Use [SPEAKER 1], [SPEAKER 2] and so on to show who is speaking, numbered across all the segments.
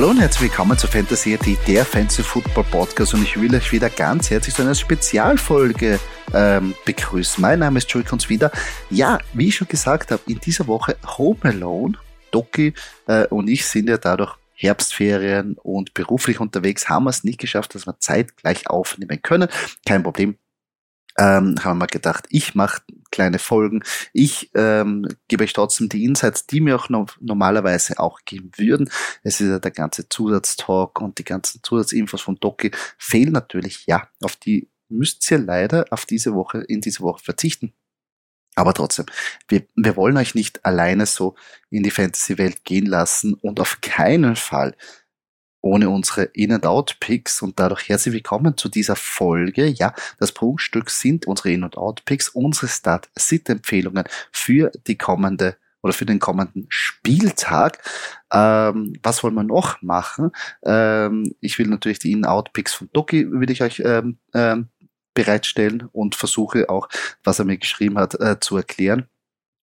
[SPEAKER 1] Hallo und herzlich willkommen zu Fantasy AT, der Fantasy Football Podcast und ich will euch wieder ganz herzlich zu einer Spezialfolge ähm, begrüßen. Mein Name ist Joey Kunz wieder. Ja, wie ich schon gesagt habe, in dieser Woche Home Alone, Doki äh, und ich sind ja dadurch Herbstferien und beruflich unterwegs, haben wir es nicht geschafft, dass wir zeitgleich aufnehmen können. Kein Problem, ähm, haben wir gedacht, ich mache kleine Folgen. Ich ähm, gebe euch trotzdem die Insights, die mir auch no normalerweise auch geben würden. Es ist ja der ganze Zusatztalk und die ganzen Zusatzinfos von Doki fehlen natürlich, ja, auf die müsst ihr leider auf diese Woche, in diese Woche verzichten. Aber trotzdem, wir, wir wollen euch nicht alleine so in die Fantasy-Welt gehen lassen und auf keinen Fall ohne unsere In-and-Out-Picks und dadurch herzlich willkommen zu dieser Folge. Ja, das Prunkstück sind unsere In-and-Out-Picks, unsere Start-Sit-Empfehlungen für die kommende oder für den kommenden Spieltag. Ähm, was wollen wir noch machen? Ähm, ich will natürlich die In-Out-Picks von Doki, will ich euch ähm, ähm, bereitstellen und versuche auch, was er mir geschrieben hat, äh, zu erklären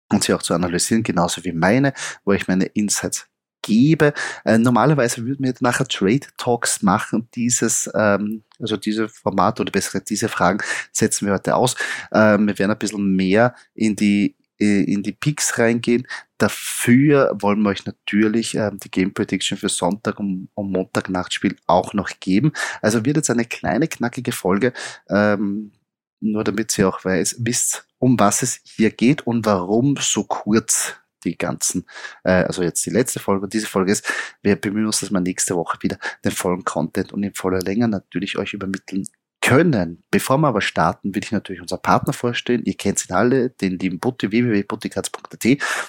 [SPEAKER 1] und sie auch zu analysieren, genauso wie meine, wo ich meine Insights gebe. Äh, normalerweise würden wir nachher Trade Talks machen. Dieses, ähm, also diese Format oder besser diese Fragen setzen wir heute aus. Ähm, wir werden ein bisschen mehr in die äh, in die Picks reingehen. Dafür wollen wir euch natürlich ähm, die Game Prediction für Sonntag und, und Montag Nachtspiel auch noch geben. Also wird jetzt eine kleine, knackige Folge, ähm, nur damit ihr auch weiß, wisst, um was es hier geht und warum so kurz die ganzen, äh, also jetzt die letzte Folge und diese Folge ist, wir bemühen uns, dass wir nächste Woche wieder den vollen Content und in voller Länge natürlich euch übermitteln können. Bevor wir aber starten, will ich natürlich unseren Partner vorstellen. Ihr kennt ihn alle, den lieben Butti, www.butticards.at,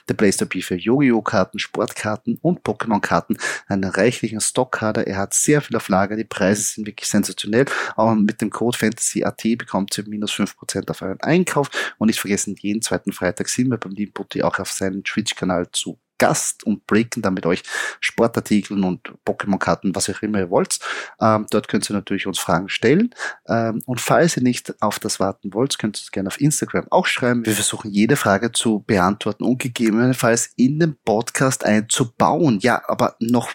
[SPEAKER 1] der Playstore für Yu-Gi-Oh! Karten, Sportkarten und Pokémon-Karten, einen reichlichen Stockkader. Er hat sehr viel auf Lager, die Preise sind wirklich sensationell. Aber mit dem Code FANTASYAT bekommt ihr minus 5% auf euren Einkauf. Und nicht vergessen, jeden zweiten Freitag sind wir beim lieben Butti auch auf seinem Twitch-Kanal zu Gast und breaken dann mit euch Sportartikeln und Pokémon-Karten, was auch immer ihr wollt. Ähm, dort könnt ihr natürlich uns Fragen stellen. Ähm, und falls ihr nicht auf das warten wollt, könnt ihr es gerne auf Instagram auch schreiben. Wir versuchen jede Frage zu beantworten und gegebenenfalls in den Podcast einzubauen. Ja, aber noch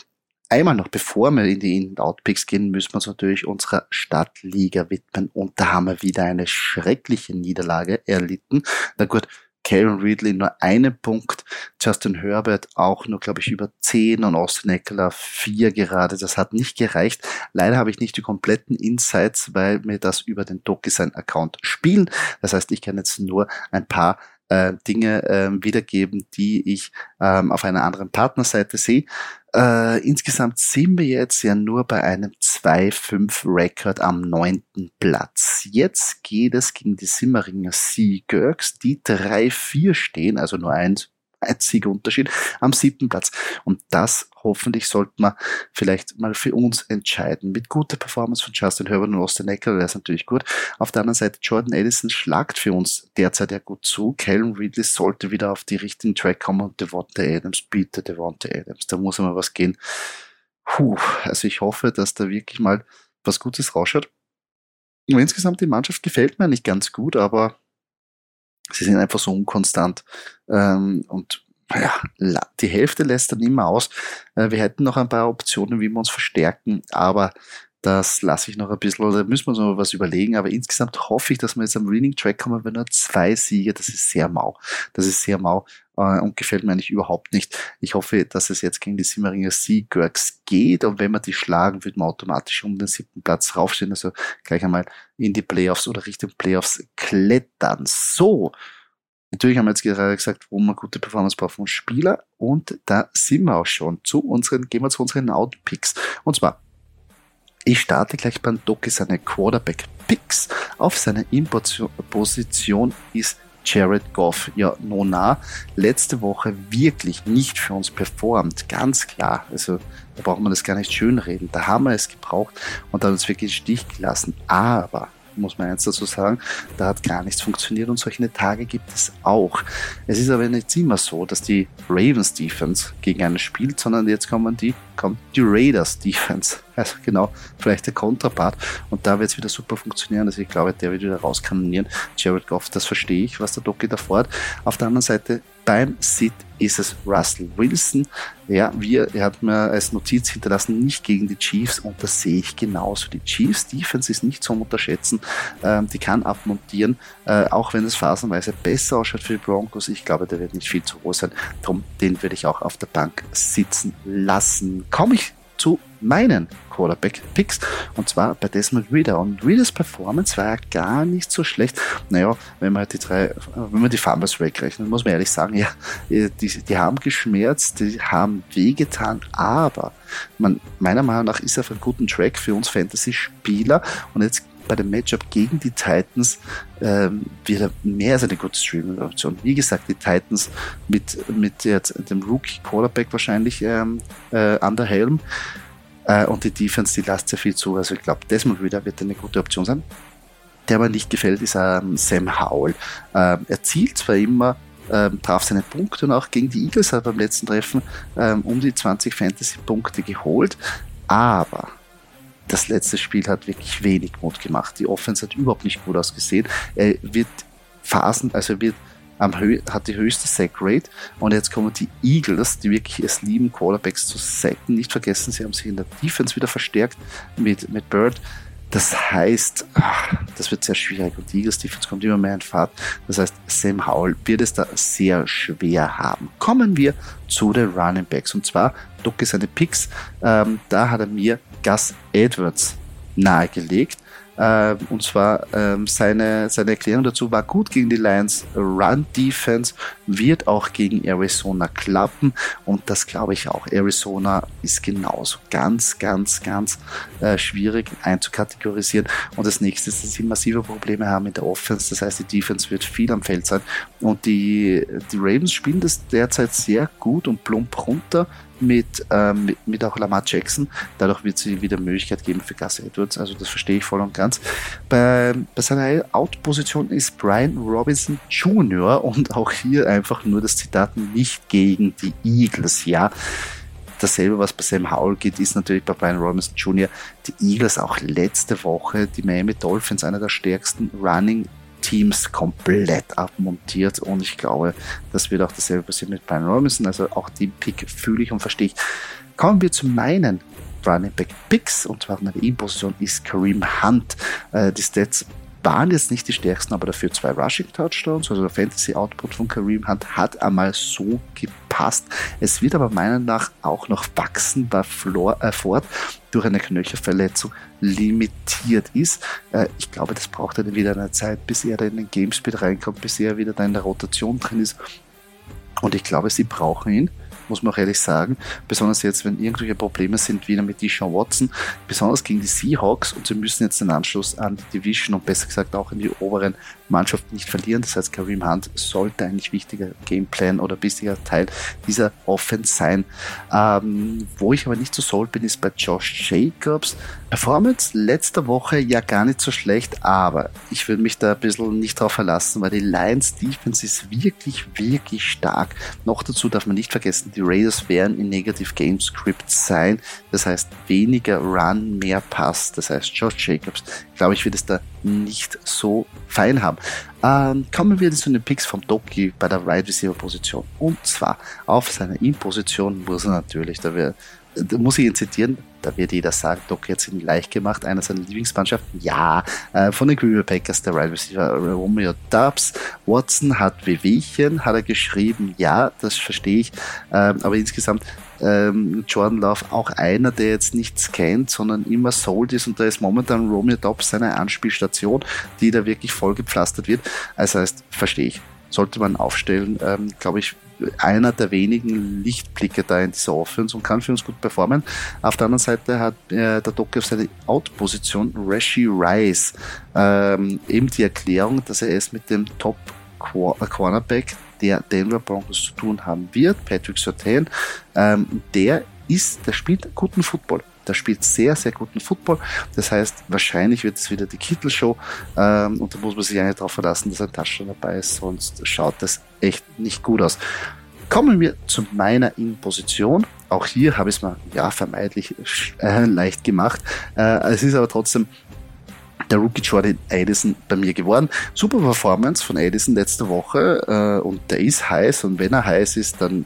[SPEAKER 1] einmal noch, bevor wir in die In-Out-Picks gehen, müssen wir uns natürlich unserer Stadtliga widmen. Und da haben wir wieder eine schreckliche Niederlage erlitten. Na gut, Karen Ridley nur einen Punkt, Justin Herbert auch nur, glaube ich, über zehn und Austin Eckler vier gerade. Das hat nicht gereicht. Leider habe ich nicht die kompletten Insights, weil mir das über den DocuSign-Account spielen. Das heißt, ich kann jetzt nur ein paar äh, Dinge äh, wiedergeben, die ich ähm, auf einer anderen Partnerseite sehe. Äh, insgesamt sind wir jetzt ja nur bei einem 2-5-Record am neunten Platz. Jetzt geht es gegen die Simmeringer Seagurks, die 3-4 stehen, also nur eins einziger Unterschied am siebten Platz. Und das hoffentlich sollten wir vielleicht mal für uns entscheiden. Mit guter Performance von Justin Herbert und Austin Eckler wäre es natürlich gut. Auf der anderen Seite, Jordan Edison schlagt für uns derzeit ja gut zu. Calvin Ridley sollte wieder auf die richtigen Track kommen und Devonta Adams, bitte Devonta Adams, da muss immer was gehen. Puh, also ich hoffe, dass da wirklich mal was Gutes rausschaut. Und insgesamt die Mannschaft gefällt mir nicht ganz gut, aber sie sind einfach so unkonstant. Ähm, und ja, die Hälfte lässt dann immer aus. Äh, wir hätten noch ein paar Optionen, wie wir uns verstärken, aber das lasse ich noch ein bisschen, oder müssen wir uns noch was überlegen. Aber insgesamt hoffe ich, dass wir jetzt am Winning Track kommen, wenn nur zwei Siege, das ist sehr mau. Das ist sehr mau äh, und gefällt mir eigentlich überhaupt nicht. Ich hoffe, dass es jetzt gegen die Simmeringer Seagurks geht und wenn wir die schlagen, wird man automatisch um den siebten Platz raufstehen, also gleich einmal in die Playoffs oder Richtung Playoffs klettern. So. Natürlich haben wir jetzt gerade gesagt, wo man gute Performance braucht von Spieler und da sind wir auch schon zu unseren, gehen wir zu unseren Outpicks. Und zwar ich starte gleich beim Doki seine Quarterback Picks. Auf seiner In-Position ist Jared Goff. Ja, Nona, letzte Woche wirklich nicht für uns performt. Ganz klar. Also, da braucht man das gar nicht schönreden. Da haben wir es gebraucht und hat uns wirklich Stich gelassen. Aber muss man eins dazu sagen, da hat gar nichts funktioniert und solche Tage gibt es auch. Es ist aber nicht immer so, dass die Ravens Defense gegen einen spielt, sondern jetzt kommen die kommt die Raiders Defense. Also genau, vielleicht der Kontrapart. Und da wird es wieder super funktionieren. Also ich glaube, der wird wieder rauskanonieren. Jared Goff, das verstehe ich, was der Doki da fordert. Auf der anderen Seite, beim Sit ist es Russell Wilson. Ja, wir, er hat mir als Notiz hinterlassen, nicht gegen die Chiefs und das sehe ich genauso. Die Chiefs Defense ist nicht zum Unterschätzen. Ähm, die kann abmontieren, äh, auch wenn es phasenweise besser ausschaut für die Broncos. Ich glaube, der wird nicht viel zu groß sein. Darum, den würde ich auch auf der Bank sitzen lassen. Komme ich zu meinen Quarterback-Picks und zwar bei Desmond Reader. Und Readers Performance war ja gar nicht so schlecht. Naja, wenn man halt die drei, wenn man die Farmers wegrechnet, muss man ehrlich sagen, ja, die, die haben geschmerzt, die haben wehgetan, aber man, meiner Meinung nach ist er auf einem guten Track für uns Fantasy-Spieler und jetzt bei dem Matchup gegen die Titans ähm, wird mehr als eine gute Streaming-Option. Wie gesagt, die Titans mit, mit jetzt dem Rookie-Quarterback wahrscheinlich ähm, äh, an der Helm äh, und die Defense, die lasst sehr viel zu. Also ich glaube, Desmond Reader wird eine gute Option sein. Der mir nicht gefällt, ist ähm, Sam Howell. Ähm, er zielt zwar immer ähm, traf seine Punkte und auch gegen die Eagles hat er beim letzten Treffen ähm, um die 20 Fantasy-Punkte geholt, aber das letzte Spiel hat wirklich wenig Mut gemacht. Die Offense hat überhaupt nicht gut ausgesehen. Er wird Phasen, also er wird am Hö hat die höchste Sack Rate und jetzt kommen die Eagles, die wirklich es lieben, Quarterbacks zu sacken. Nicht vergessen, sie haben sich in der Defense wieder verstärkt mit, mit Bird. Das heißt, ach, das wird sehr schwierig und die Eagles Defense kommt immer mehr in Fahrt. Das heißt, Sam Howell wird es da sehr schwer haben. Kommen wir zu den Running Backs und zwar Ducke seine Picks. Ähm, da hat er mir Gus Edwards nahegelegt. Äh, und zwar ähm, seine, seine Erklärung dazu war gut gegen die Lions. Run Defense wird auch gegen Arizona klappen und das glaube ich auch. Arizona ist genauso ganz, ganz, ganz äh, schwierig einzukategorisieren. Und das nächste ist, dass sie massive Probleme haben mit der Offense. Das heißt, die Defense wird viel am Feld sein. Und die, die Ravens spielen das derzeit sehr gut und plump runter mit, ähm, mit, auch Lamar Jackson. Dadurch wird sie wieder Möglichkeit geben für Gus Edwards. Also das verstehe ich voll und ganz. Bei, bei seiner Out-Position ist Brian Robinson Jr. und auch hier einfach nur das Zitat nicht gegen die Eagles. Ja, dasselbe, was bei Sam Howell geht, ist natürlich bei Brian Robinson Jr. Die Eagles auch letzte Woche, die Miami Dolphins, einer der stärksten Running Teams komplett abmontiert und ich glaube, das wird auch dasselbe passieren mit Brian Robinson. Also auch den Pick fühle ich und verstehe ich. Kommen wir zu meinen Running Back Picks und zwar meine E-Position ist Kareem Hunt. Äh, die Stats waren jetzt nicht die stärksten, aber dafür zwei Rushing Touchdowns. Also der Fantasy Output von Kareem Hunt hat einmal so gepasst. Es wird aber meiner Nach auch noch wachsen bei Floor, äh, Ford durch eine Knöchelverletzung limitiert ist. Äh, ich glaube, das braucht er wieder eine Zeit, bis er da in den Gamespeed reinkommt, bis er wieder da in der Rotation drin ist. Und ich glaube, sie brauchen ihn muss man auch ehrlich sagen. Besonders jetzt, wenn irgendwelche Probleme sind, wieder mit Deshaun Watson, besonders gegen die Seahawks und sie müssen jetzt den Anschluss an die Division und besser gesagt auch in die oberen Mannschaften nicht verlieren. Das heißt, Kareem Hunt sollte eigentlich wichtiger Gameplan oder wichtiger Teil dieser Offense sein. Ähm, wo ich aber nicht so sold bin, ist bei Josh Jacobs. Performance letzter Woche ja gar nicht so schlecht, aber ich würde mich da ein bisschen nicht drauf verlassen, weil die Lions Defense ist wirklich, wirklich stark. Noch dazu darf man nicht vergessen, die Raiders werden in Negative Game Script sein. Das heißt, weniger Run, mehr Pass. Das heißt, Josh Jacobs, glaube ich, wird es da nicht so fein haben. Ähm, kommen wir zu den Picks vom Doki bei der Wide right Receiver Position. Und zwar auf seiner In-Position muss er natürlich, da, wir, da muss ich ihn zitieren, da wird jeder sagen, Doc hat es ihm leicht gemacht, einer seiner Lieblingsmannschaften. Ja, äh, von den Green Bay Packers, der Wide Receiver Romeo Dubs. Watson hat Wehwehchen, hat er geschrieben. Ja, das verstehe ich. Ähm, aber insgesamt ähm, Jordan Love auch einer, der jetzt nichts kennt, sondern immer sold ist und da ist momentan Romeo Dobbs seine Anspielstation, die da wirklich voll gepflastert wird. Also heißt, verstehe ich. Sollte man aufstellen, ähm, glaube ich, einer der wenigen Lichtblicke da in dieser Offense und kann für uns gut performen. Auf der anderen Seite hat äh, der Doc auf seine Out-Position Rashi Rice ähm, eben die Erklärung, dass er es mit dem Top äh, Cornerback der Denver Broncos zu tun haben wird, Patrick Surtain, ähm, der ist, der spielt guten Football. Der spielt sehr, sehr guten Football. Das heißt, wahrscheinlich wird es wieder die Kittelshow ähm, und da muss man sich eigentlich darauf verlassen, dass ein Touchdown dabei ist, sonst schaut das echt nicht gut aus. Kommen wir zu meiner In-Position auch hier habe ich es mal ja vermeidlich äh, leicht gemacht. Äh, es ist aber trotzdem der Rookie Jordan Addison bei mir geworden. Super Performance von Addison letzte Woche äh, und der ist heiß und wenn er heiß ist, dann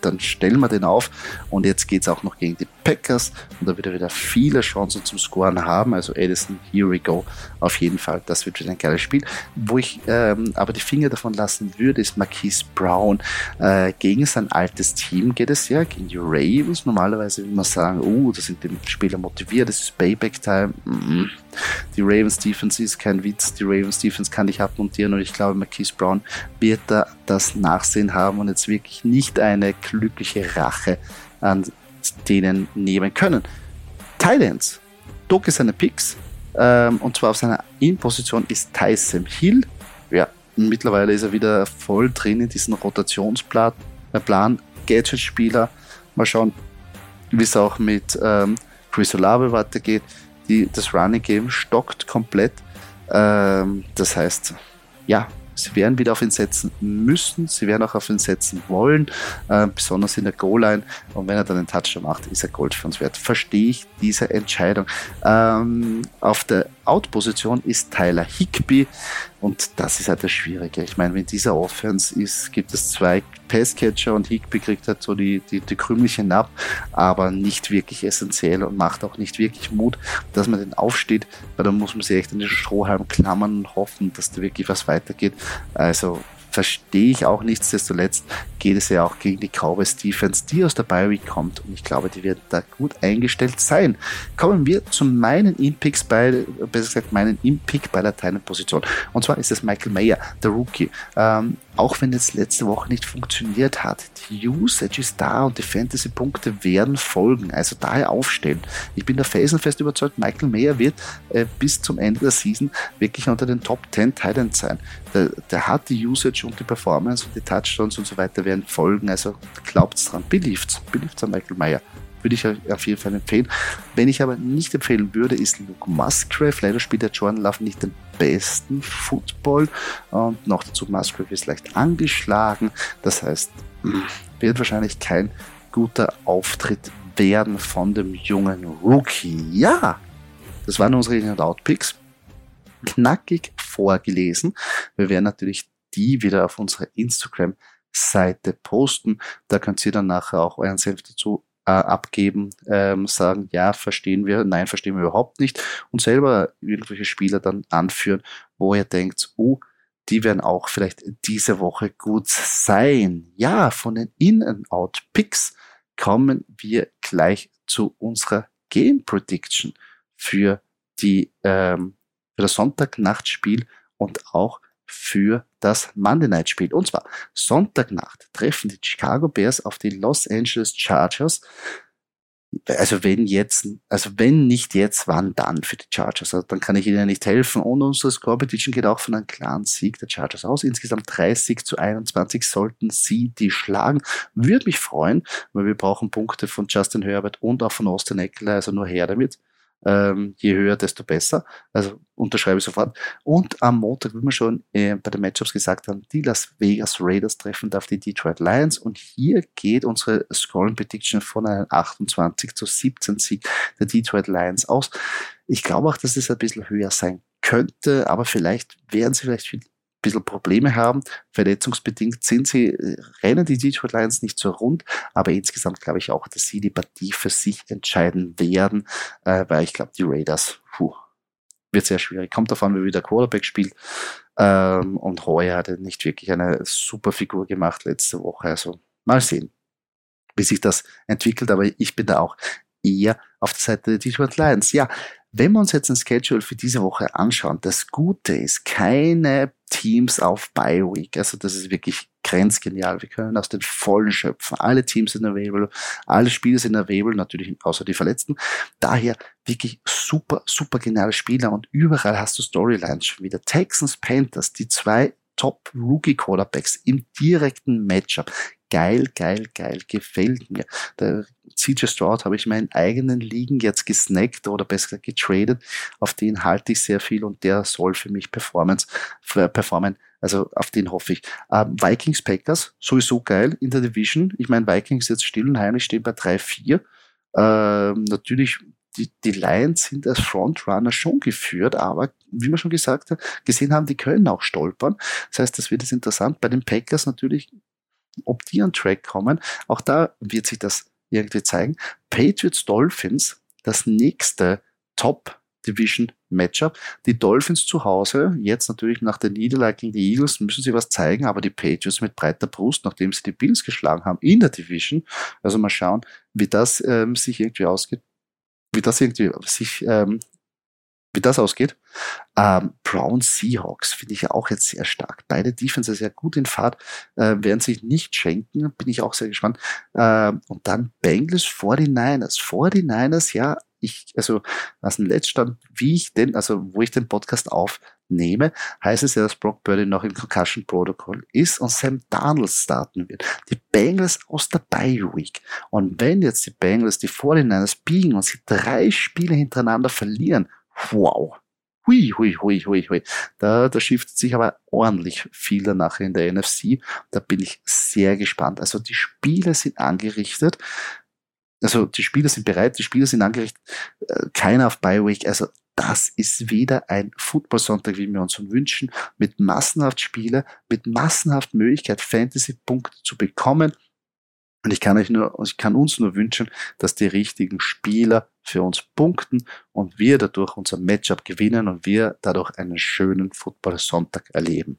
[SPEAKER 1] dann stellen wir den auf. Und jetzt geht es auch noch gegen die Packers und da wird er wieder viele Chancen zum Scoren haben. Also Edison, here we go. Auf jeden Fall, das wird wieder ein geiles Spiel. Wo ich ähm, aber die Finger davon lassen würde, ist Marquise Brown. Äh, gegen sein altes Team geht es ja, gegen die Ravens. Normalerweise will man sagen, oh, da sind die Spieler motiviert, das ist Payback-Time. Mm. Die Ravens Defense ist kein Witz, die Ravens Defense kann ich abmontieren und ich glaube, Marquise Brown wird da das Nachsehen haben und jetzt wirklich nicht eine glückliche Rache an denen nehmen können. Titans. Doke seine Picks. Ähm, und zwar auf seiner In-Position ist Tyson Hill. Ja, mittlerweile ist er wieder voll drin in diesem Rotationsplan. Äh. Gadget-Spieler. Mal schauen, wie es auch mit ähm, Chris Olave weitergeht. Die, das Running Game stockt komplett. Ähm, das heißt, ja, Sie werden wieder auf ihn setzen müssen, sie werden auch auf ihn setzen wollen, äh, besonders in der Goal-Line. Und wenn er dann einen Touchdown macht, ist er Gold für uns wert. Verstehe ich diese Entscheidung. Ähm, auf der Out-Position ist Tyler Higby und das ist halt das Schwierige. Ich meine, wenn dieser Offense ist, gibt es zwei Passcatcher und Higby kriegt halt so die, die, die Krümelchen ab, aber nicht wirklich essentiell und macht auch nicht wirklich Mut, dass man den aufsteht, weil dann muss man sich echt in den Strohhalm klammern und hoffen, dass da wirklich was weitergeht. Also verstehe ich auch nichtsdestotrotz, geht es ja auch gegen die Cowboys Defense, die aus der Bi kommt und ich glaube, die werden da gut eingestellt sein. Kommen wir zu meinen In-Picks bei, besser gesagt, meinen In-Pick bei der Position. Und zwar ist es Michael Mayer, der Rookie. Ähm, auch wenn es letzte Woche nicht funktioniert hat, die Usage ist da und die Fantasy-Punkte werden folgen. Also daher aufstellen. Ich bin da felsenfest überzeugt, Michael Mayer wird äh, bis zum Ende der Season wirklich unter den Top 10 Titans sein. Der, der, hat die Usage und die Performance und die Touchdowns und so weiter werden folgen. Also glaubt's dran, belieft's, belieft's an Michael Mayer würde ich auf jeden Fall empfehlen. Wenn ich aber nicht empfehlen würde, ist Luke Musgrave. Leider spielt der Jordan Love nicht den besten Football und noch dazu Musgrave ist leicht angeschlagen. Das heißt, wird wahrscheinlich kein guter Auftritt werden von dem jungen Rookie. Ja, das waren unsere In- und Out-Picks. Knackig vorgelesen. Wir werden natürlich die wieder auf unserer Instagram-Seite posten. Da könnt ihr dann nachher auch euren Senf dazu äh, abgeben, ähm, sagen, ja, verstehen wir, nein, verstehen wir überhaupt nicht und selber irgendwelche Spieler dann anführen, wo ihr denkt, oh, die werden auch vielleicht diese Woche gut sein. Ja, von den In-and-Out-Picks kommen wir gleich zu unserer Game Prediction für die ähm, für das Sonntagnachtspiel und auch für das Monday Night Spiel. Und zwar Sonntagnacht treffen die Chicago Bears auf die Los Angeles Chargers. Also wenn jetzt, also wenn nicht jetzt, wann dann für die Chargers? Also dann kann ich ihnen nicht helfen. Und unsere Score Prediction geht auch von einem klaren Sieg der Chargers aus. Insgesamt 30 zu 21 sollten sie die schlagen. Würde mich freuen, weil wir brauchen Punkte von Justin Herbert und auch von Austin Eckler, also nur her damit. Ähm, je höher, desto besser. Also unterschreibe ich sofort. Und am Montag, wie wir schon äh, bei den Matchups gesagt haben, die Las Vegas Raiders treffen auf die Detroit Lions. Und hier geht unsere Scoring Prediction von einem 28 zu 17 Sieg der Detroit Lions aus. Ich glaube auch, dass es ein bisschen höher sein könnte, aber vielleicht werden sie vielleicht bisschen Probleme haben. Verletzungsbedingt sind sie, äh, rennen die Detroit Lions nicht so rund, aber insgesamt glaube ich auch, dass sie die Partie für sich entscheiden werden, äh, weil ich glaube, die Raiders, puh, wird sehr schwierig. Kommt davon, wie wieder Quarterback spielt. Ähm, und Heuer hat nicht wirklich eine super Figur gemacht letzte Woche. Also mal sehen, wie sich das entwickelt. Aber ich bin da auch eher auf der Seite der Detroit Lions. Ja, wenn wir uns jetzt ein Schedule für diese Woche anschauen, das Gute ist, keine Teams auf Bye Week. Also das ist wirklich grenzgenial. Wir können aus den Vollen schöpfen. Alle Teams sind available, alle Spiele sind available, natürlich außer die Verletzten. Daher wirklich super, super geniale Spieler und überall hast du Storylines schon wieder. Texans, Panthers, die zwei Top Rookie Quarterbacks im direkten Matchup geil, geil, geil, gefällt mir. Der CJ Stroud habe ich meinen eigenen Ligen jetzt gesnackt oder besser getradet. Auf den halte ich sehr viel und der soll für mich Performance, für performen. Also auf den hoffe ich. Ähm, Vikings Packers, sowieso geil in der Division. Ich meine, Vikings jetzt still und heimlich stehen bei 3-4. Ähm, natürlich, die, die Lions sind als Frontrunner schon geführt, aber wie wir schon gesagt haben, gesehen haben, die können auch stolpern. Das heißt, das wird es interessant. Bei den Packers natürlich, ob die an Track kommen, auch da wird sich das irgendwie zeigen. Patriots Dolphins, das nächste Top Division Matchup. Die Dolphins zu Hause, jetzt natürlich nach der Niederlage gegen die Eagles, müssen sie was zeigen, aber die Patriots mit breiter Brust, nachdem sie die Bills geschlagen haben in der Division. Also mal schauen, wie das ähm, sich irgendwie ausgeht, wie das irgendwie sich, ähm, wie das ausgeht. Ähm, Brown Seahawks finde ich ja auch jetzt sehr stark. Beide Defenses sehr gut in Fahrt, äh, werden sich nicht schenken, bin ich auch sehr gespannt. Ähm, und dann Bengals 49ers. 49ers, ja, ich, also aus dem Letztstand, wie ich den, also wo ich den Podcast aufnehme, heißt es ja, dass Brock Purdy noch im Concussion Protocol ist und Sam Darnold starten wird. Die Bengals aus der Bye Week. Und wenn jetzt die Bengals die 49ers biegen und sie drei Spiele hintereinander verlieren, wow. Hui, hui, hui, hui, hui. Da, da schifft sich aber ordentlich viel danach in der NFC. Da bin ich sehr gespannt. Also die Spiele sind angerichtet. Also die Spieler sind bereit, die Spieler sind angerichtet, äh, keiner auf Bioweek. Also das ist wieder ein Football-Sonntag, wie wir uns wünschen, mit massenhaft Spieler, mit massenhaft Möglichkeit, Fantasy-Punkte zu bekommen. Und ich kann euch nur, ich kann uns nur wünschen, dass die richtigen Spieler für uns punkten und wir dadurch unser Matchup gewinnen und wir dadurch einen schönen Football-Sonntag erleben.